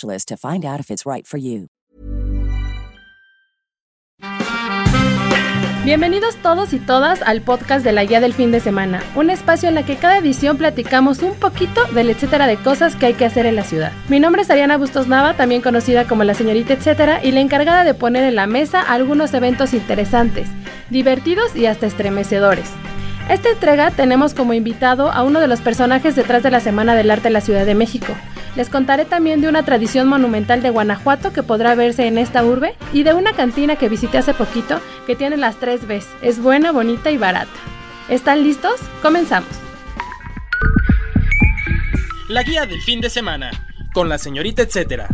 to find out if it's right for you. Bienvenidos todos y todas al podcast de la guía del fin de semana, un espacio en el que cada edición platicamos un poquito del etcétera de cosas que hay que hacer en la ciudad. Mi nombre es Ariana Bustos Nava, también conocida como la señorita etcétera, y la encargada de poner en la mesa algunos eventos interesantes, divertidos y hasta estremecedores. Esta entrega tenemos como invitado a uno de los personajes detrás de la Semana del Arte de la Ciudad de México, les contaré también de una tradición monumental de Guanajuato que podrá verse en esta urbe y de una cantina que visité hace poquito que tiene las tres Bs. Es buena, bonita y barata. ¿Están listos? Comenzamos. La guía del fin de semana, con la señorita etcétera.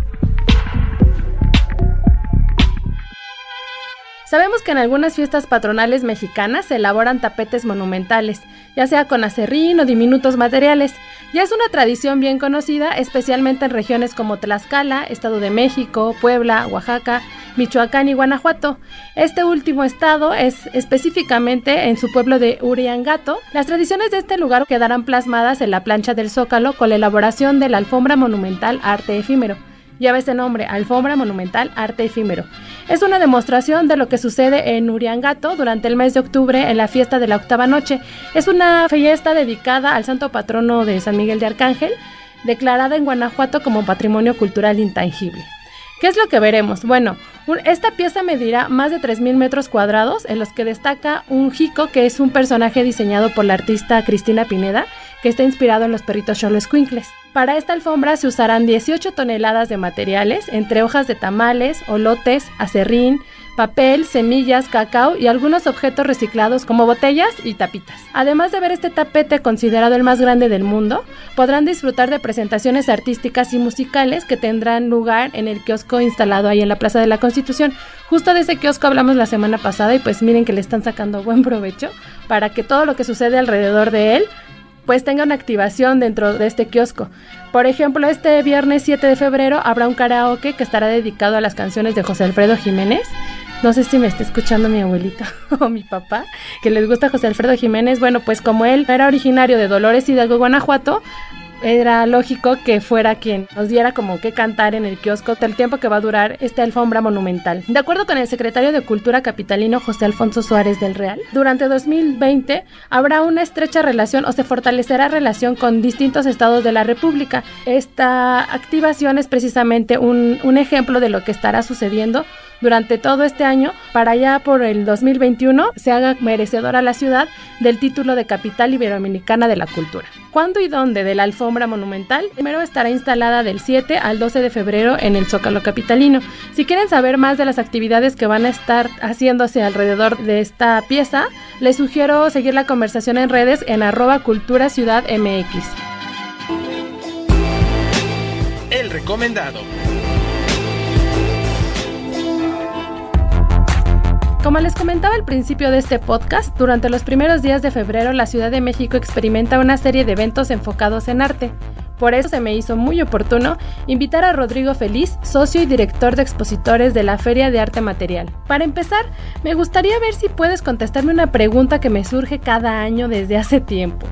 Sabemos que en algunas fiestas patronales mexicanas se elaboran tapetes monumentales, ya sea con acerrín o diminutos materiales. Ya es una tradición bien conocida, especialmente en regiones como Tlaxcala, Estado de México, Puebla, Oaxaca, Michoacán y Guanajuato. Este último estado es específicamente en su pueblo de Uriangato. Las tradiciones de este lugar quedarán plasmadas en la plancha del Zócalo con la elaboración de la alfombra monumental arte efímero lleva ese nombre, Alfombra Monumental Arte Efímero. Es una demostración de lo que sucede en Uriangato durante el mes de octubre en la fiesta de la octava noche. Es una fiesta dedicada al santo patrono de San Miguel de Arcángel, declarada en Guanajuato como Patrimonio Cultural Intangible. ¿Qué es lo que veremos? Bueno, esta pieza medirá más de 3.000 metros cuadrados, en los que destaca un jico, que es un personaje diseñado por la artista Cristina Pineda, que está inspirado en los perritos Cholo Squinkles. Para esta alfombra se usarán 18 toneladas de materiales, entre hojas de tamales, olotes, acerrín, papel, semillas, cacao y algunos objetos reciclados como botellas y tapitas. Además de ver este tapete considerado el más grande del mundo, podrán disfrutar de presentaciones artísticas y musicales que tendrán lugar en el kiosco instalado ahí en la Plaza de la Constitución. Justo de ese kiosco hablamos la semana pasada y pues miren que le están sacando buen provecho para que todo lo que sucede alrededor de él pues tenga una activación dentro de este kiosco. Por ejemplo, este viernes 7 de febrero habrá un karaoke que estará dedicado a las canciones de José Alfredo Jiménez. No sé si me está escuchando mi abuelita o mi papá, que les gusta José Alfredo Jiménez. Bueno, pues como él era originario de Dolores Hidalgo, Guanajuato, era lógico que fuera quien nos diera como que cantar en el kiosco el tiempo que va a durar esta alfombra monumental. De acuerdo con el secretario de Cultura capitalino José Alfonso Suárez del Real, durante 2020 habrá una estrecha relación o se fortalecerá relación con distintos estados de la República. Esta activación es precisamente un, un ejemplo de lo que estará sucediendo durante todo este año para ya por el 2021 se haga merecedora la ciudad del título de capital iberoamericana de la cultura. ¿Cuándo y dónde de la alfombra monumental? Primero estará instalada del 7 al 12 de febrero en el Zócalo Capitalino. Si quieren saber más de las actividades que van a estar haciéndose alrededor de esta pieza, les sugiero seguir la conversación en redes en arroba cultura ciudad mx. El recomendado. Como les comentaba al principio de este podcast, durante los primeros días de febrero la Ciudad de México experimenta una serie de eventos enfocados en arte. Por eso se me hizo muy oportuno invitar a Rodrigo Feliz, socio y director de expositores de la Feria de Arte Material. Para empezar, me gustaría ver si puedes contestarme una pregunta que me surge cada año desde hace tiempo.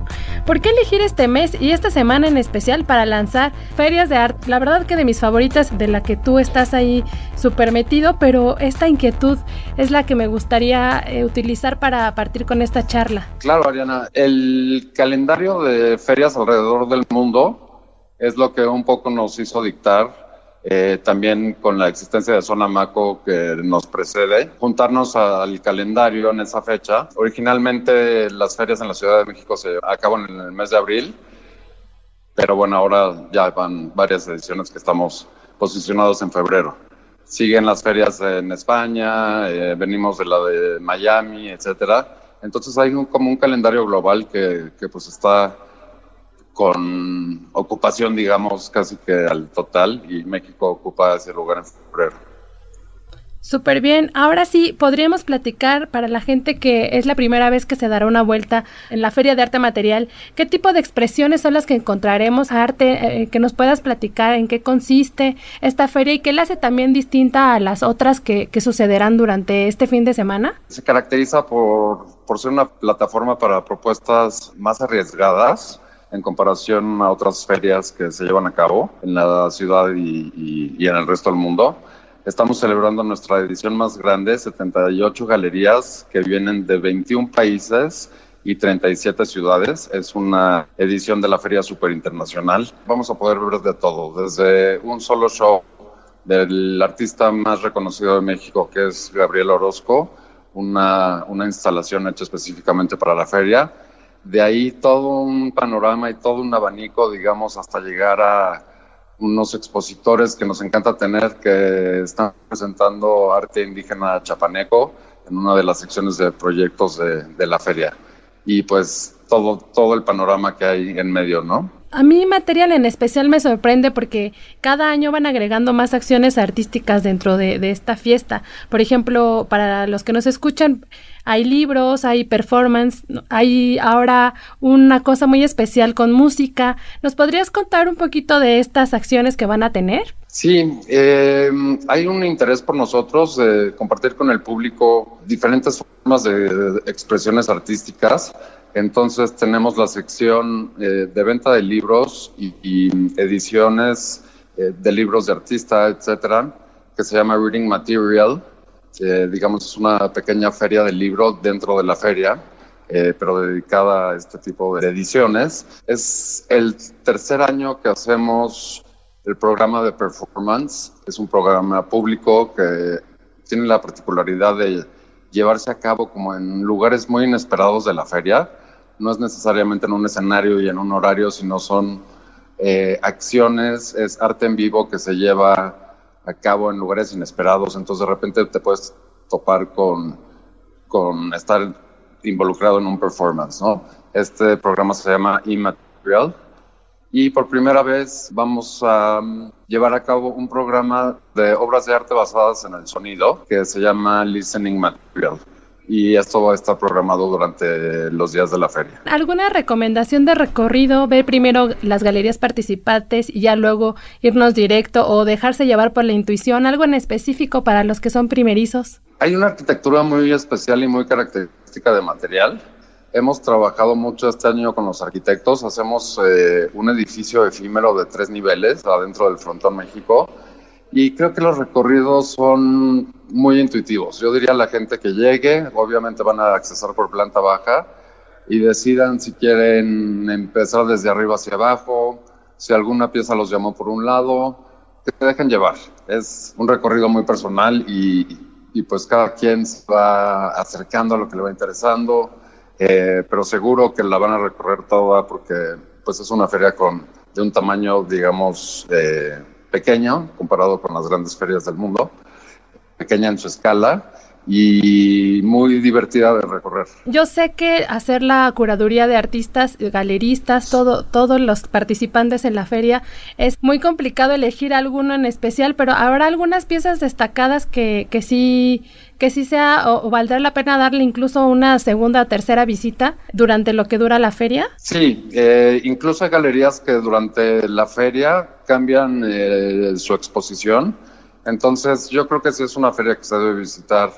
¿Por qué elegir este mes y esta semana en especial para lanzar ferias de arte? La verdad que de mis favoritas, de la que tú estás ahí súper metido, pero esta inquietud es la que me gustaría eh, utilizar para partir con esta charla. Claro, Ariana, el calendario de ferias alrededor del mundo es lo que un poco nos hizo dictar eh, también con la existencia de Zona Maco que nos precede, juntarnos al calendario en esa fecha. Originalmente las ferias en la Ciudad de México se acaban en el mes de abril, pero bueno, ahora ya van varias ediciones que estamos posicionados en febrero. Siguen las ferias en España, eh, venimos de la de Miami, etcétera. Entonces hay un, como un calendario global que, que pues está con ocupación, digamos, casi que al total, y México ocupa ese lugar en febrero. Súper bien. Ahora sí, podríamos platicar para la gente que es la primera vez que se dará una vuelta en la Feria de Arte Material, ¿qué tipo de expresiones son las que encontraremos? Arte, eh, que nos puedas platicar en qué consiste esta feria y qué la hace también distinta a las otras que, que sucederán durante este fin de semana. Se caracteriza por, por ser una plataforma para propuestas más arriesgadas en comparación a otras ferias que se llevan a cabo en la ciudad y, en el resto del mundo. Estamos celebrando nuestra edición más grande, 78 galerías que vienen de 21 países y 37 ciudades. Es una edición de la feria super internacional. Vamos a poder ver de todo, desde un solo show del artista más reconocido de México, que es Gabriel Orozco, una, una instalación hecha específicamente para la feria, de ahí todo un panorama y todo un abanico, digamos, hasta llegar a unos expositores que nos encanta tener que están presentando arte indígena chapaneco en una de las secciones de proyectos de, la feria. Y pues todo, todo el panorama que hay en medio, ¿no? A mí material en especial me sorprende porque cada año van agregando más acciones artísticas dentro de, esta fiesta. Por ejemplo, para los que nos escuchan, hay libros, hay performance, hay ahora una cosa muy especial con música. ¿Nos podrías contar un poquito de estas acciones que van a tener? Sí, eh, hay un interés por nosotros de compartir con el público diferentes formas de expresiones artísticas entonces tenemos la sección eh, de venta de libros y, ediciones eh, de libros de artista, etcétera, que se llama Reading Material. Eh, digamos, es una pequeña feria de libros dentro de la feria, pero dedicada a este tipo de ediciones. Es el tercer año que hacemos el programa de performance. Es un programa público que tiene la particularidad de llevarse a cabo como en lugares muy inesperados de la feria no es necesariamente en un escenario y en un horario, sino son eh, acciones, es arte en vivo que se lleva a cabo en lugares inesperados, entonces de repente te puedes topar con, con estar involucrado en un performance. Este programa se llama Immaterial y por primera vez vamos a um, llevar a cabo un programa de obras de arte basadas en el sonido que se llama Listening Material y esto va a estar programado durante los días de la feria. ¿Alguna recomendación de recorrido? Ver primero las galerías participantes y ya luego irnos directo o dejarse llevar por la intuición, algo en específico para los que son primerizos. Hay una arquitectura muy especial y muy característica de material. Hemos trabajado mucho este año con los arquitectos. Hacemos eh, un edificio efímero de tres niveles adentro del Frontón México y creo que los recorridos son muy intuitivos. Yo diría a la gente que llegue, obviamente van a accesar por planta baja y decidan si quieren empezar desde arriba hacia abajo, si alguna pieza los llamó por un lado, que se dejen llevar. Es un recorrido muy personal y, y pues cada quien se va acercando a lo que le va interesando, eh, pero seguro que la van a recorrer toda porque pues es una feria con, de un tamaño, digamos, eh, pequeño comparado con las grandes ferias del mundo, pequeña en su escala y muy divertida de recorrer. Yo sé que hacer la curaduría de artistas, galeristas, todo, todos los participantes en la feria, es muy complicado elegir alguno en especial, pero habrá algunas piezas destacadas que, que sí que sí sea o, valdrá la pena darle incluso una segunda o tercera visita durante lo que dura la feria? Sí, eh, incluso hay galerías que durante la feria cambian eh, su exposición. Entonces yo creo que sí es una feria que se debe visitar.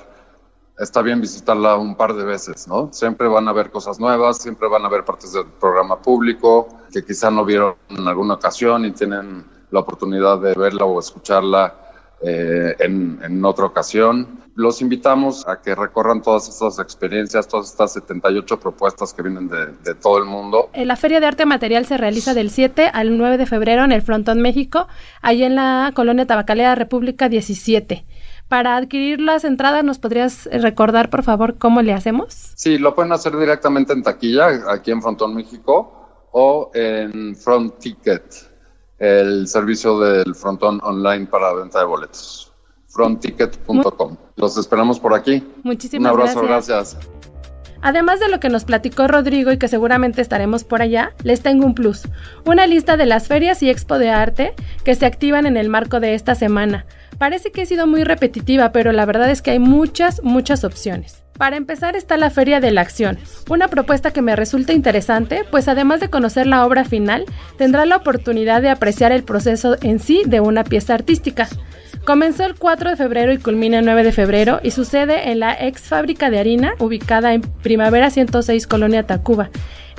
Está bien visitarla un par de veces, ¿no? Siempre van a ver cosas nuevas, siempre van a ver partes del programa público que quizá no vieron en alguna ocasión y tienen la oportunidad de verla o escucharla eh, en, en otra ocasión. Los invitamos a que recorran todas estas experiencias, todas estas 78 propuestas que vienen de, de, todo el mundo. La Feria de Arte Material se realiza del 7 al 9 de febrero en el Frontón México, ahí en la colonia Tabacalera República 17. Para adquirir las entradas, ¿nos podrías recordar, por favor, cómo le hacemos? Sí, lo pueden hacer directamente en taquilla, aquí en Frontón México, o en Front Ticket, el servicio del frontón online para venta de boletos. frontticket.com. Los esperamos por aquí. Muchísimas Un abrazo, gracias. gracias. Además de lo que nos platicó Rodrigo y que seguramente estaremos por allá, les tengo un plus, una lista de las ferias y expo de arte que se activan en el marco de esta semana. Parece que he sido muy repetitiva, pero la verdad es que hay muchas, muchas opciones. Para empezar está la Feria de la Acción, una propuesta que me resulta interesante, pues además de conocer la obra final, tendrá la oportunidad de apreciar el proceso en sí de una pieza artística. Comenzó el 4 de febrero y culmina el 9 de febrero y sucede en la ex fábrica de harina ubicada en Primavera 106 Colonia Tacuba.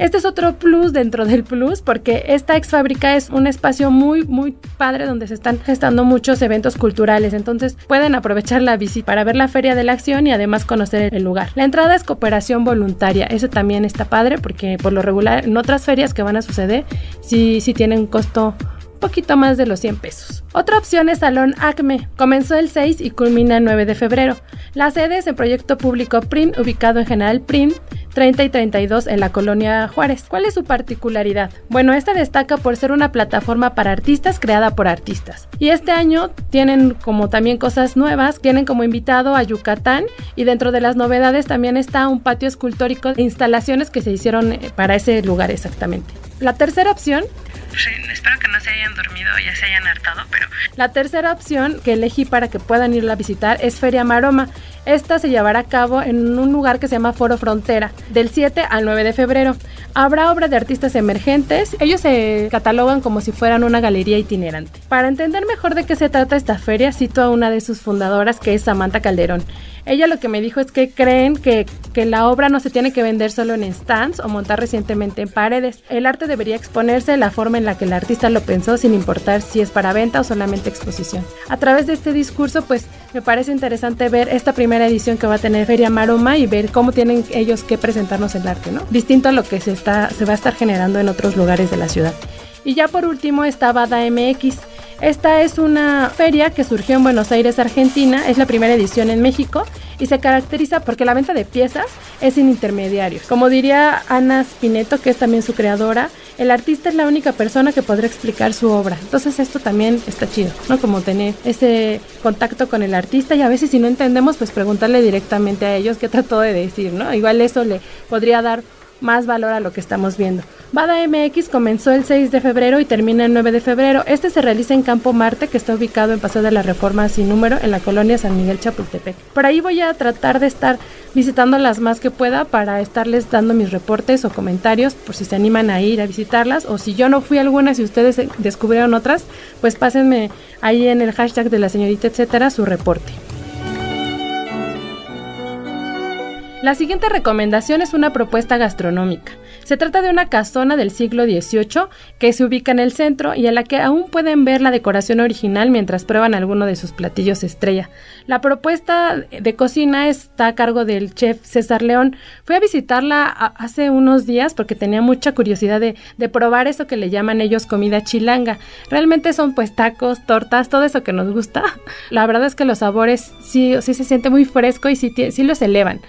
Este es otro plus dentro del plus porque esta ex fábrica es un espacio muy muy padre donde se están gestando muchos eventos culturales, entonces pueden aprovechar la visita para ver la feria de la acción y además conocer el lugar. La entrada es cooperación voluntaria, eso también está padre porque por lo regular en otras ferias que van a suceder sí, sí tienen un costo poquito más de los 100 pesos. Otra opción es Salón Acme. Comenzó el 6 y culmina el 9 de febrero. La sede es el proyecto público PRIM, ubicado en General PRIM 30 y 32 en la colonia Juárez. ¿Cuál es su particularidad? Bueno, esta destaca por ser una plataforma para artistas creada por artistas. Y este año tienen como también cosas nuevas. Tienen como invitado a Yucatán y dentro de las novedades también está un patio escultórico de instalaciones que se hicieron eh, para ese lugar exactamente. La tercera opción Espero que no se hayan dormido ya se hayan hartado, pero... La tercera opción que elegí para que puedan irla a visitar es Feria Maroma. Esta se llevará a cabo en un lugar que se llama Foro Frontera, del 7 al 9 de febrero. Habrá obra de artistas emergentes. Ellos se catalogan como si fueran una galería itinerante. Para entender mejor de qué se trata esta feria, cito a una de sus fundadoras, que es Samantha Calderón. Ella lo que me dijo es que creen que, que, la obra no se tiene que vender solo en stands o montar recientemente en paredes. El arte debería exponerse de la forma en la que el artista lo pensó sin importar si es para venta o solamente exposición. A través de este discurso pues me parece interesante ver esta primera edición que va a tener Feria Maroma y ver cómo tienen ellos que presentarnos el arte, ¿no? Distinto a lo que se, está, se va a estar generando en otros lugares de la ciudad. Y ya por último está Bada MX. Esta es una feria que surgió en Buenos Aires, Argentina, es la primera edición en México y se caracteriza porque la venta de piezas es sin intermediarios. Como diría Ana Spineto, que es también su creadora, el artista es la única persona que podrá explicar su obra. Entonces esto también está chido, ¿no? Como tener ese contacto con el artista y a veces si no entendemos, pues preguntarle directamente a ellos qué trató de decir, ¿no? Igual eso le podría dar más valor a lo que estamos viendo. Bada MX comenzó el 6 de febrero y termina el 9 de febrero. Este se realiza en Campo Marte, que está ubicado en Paseo de la Reforma sin número, en la colonia San Miguel Chapultepec. Por ahí voy a tratar de estar visitando las más que pueda para estarles dando mis reportes o comentarios por si se animan a ir a visitarlas o si yo no fui a algunas y ustedes descubrieron otras, pues pásenme ahí en el hashtag de la señorita etcétera su reporte. La siguiente recomendación es una propuesta gastronómica. Se trata de una casona del siglo XVIII que se ubica en el centro y en la que aún pueden ver la decoración original mientras prueban alguno de sus platillos estrella. La propuesta de cocina está a cargo del chef César León. Fui a visitarla hace unos días porque tenía mucha curiosidad de, de probar eso que le llaman ellos comida chilanga. Realmente son pues tacos, tortas, todo eso que nos gusta. La verdad es que los sabores sí, sí se siente muy fresco y sí, sí los elevan.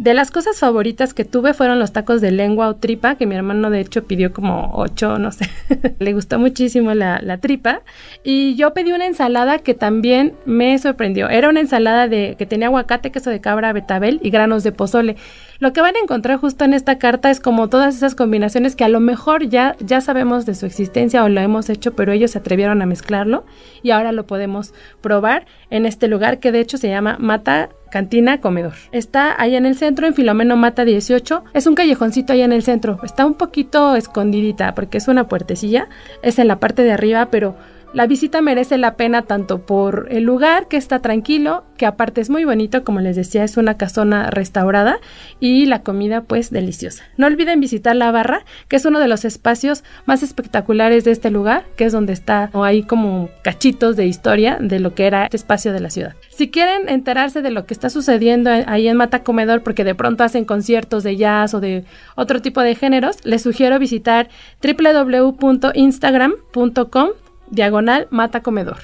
De las cosas favoritas que tuve fueron los tacos de lengua o tripa, que mi hermano de hecho pidió como ocho, no sé. Le gustó muchísimo la, la, tripa. Y yo pedí una ensalada que también me sorprendió. Era una ensalada de que tenía aguacate, queso de cabra, betabel y granos de pozole. Lo que van a encontrar justo en esta carta es como todas esas combinaciones que a lo mejor ya, ya sabemos de su existencia o lo hemos hecho, pero ellos se atrevieron a mezclarlo y ahora lo podemos probar en este lugar que de hecho se llama Mata Cantina Comedor. Está ahí en el centro, en Filomeno Mata 18. Es un callejoncito ahí en el centro. Está un poquito escondidita porque es una puertecilla. Es en la parte de arriba, pero La visita merece la pena tanto por el lugar que está tranquilo, que aparte es muy bonito, como les decía, es una casona restaurada y la comida pues deliciosa. No olviden visitar la barra, que es uno de los espacios más espectaculares de este lugar, que es donde está o hay como cachitos de historia de lo que era este espacio de la ciudad. Si quieren enterarse de lo que está sucediendo ahí en Mata Comedor, porque de pronto hacen conciertos de jazz o de otro tipo de géneros, les sugiero visitar www.instagram.com diagonal mata comedor.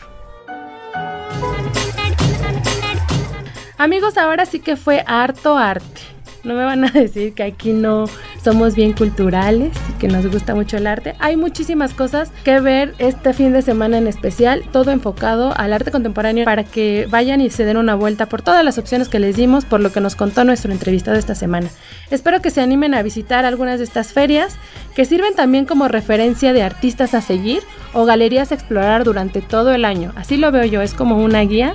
Amigos, ahora sí que fue harto arte. No me van a decir que aquí no somos bien culturales y que nos gusta mucho el arte. Hay muchísimas cosas que ver este fin de semana en especial, todo enfocado al arte contemporáneo para que vayan y se den una vuelta por todas las opciones que les dimos, por lo que nos contó nuestro entrevistado esta semana. Espero que se animen a visitar algunas de estas ferias, que sirven también como referencia de artistas a seguir o galerías a explorar durante todo el año. Así lo veo yo, es como una guía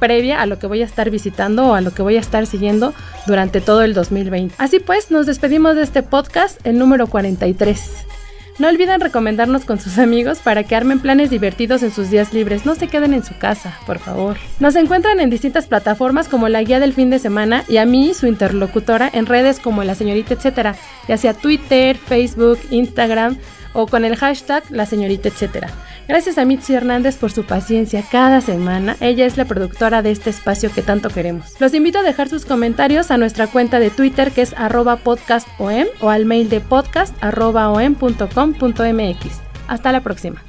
previa a lo que voy a estar visitando o a lo que voy a estar siguiendo durante todo el 2020. Así pues, nos despedimos de este podcast, el número 43. No olviden recomendarnos con sus amigos para que armen planes divertidos en sus días libres. No se queden en su casa, por favor. Nos encuentran en distintas plataformas como la guía del fin de semana y a mí, su interlocutora, en redes como la señorita etcétera, ya sea Twitter, Facebook, Instagram o con el hashtag la señorita etcétera. Gracias a Mitzi Hernández por su paciencia cada semana. Ella es la productora de este espacio que tanto queremos. Los invito a dejar sus comentarios a nuestra cuenta de Twitter que es arroba podcastom o al mail de podcast Hasta la próxima.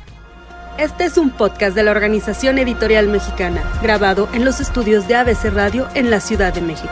Este es un podcast de la Organización Editorial Mexicana, grabado en los estudios de ABC Radio en la Ciudad de México.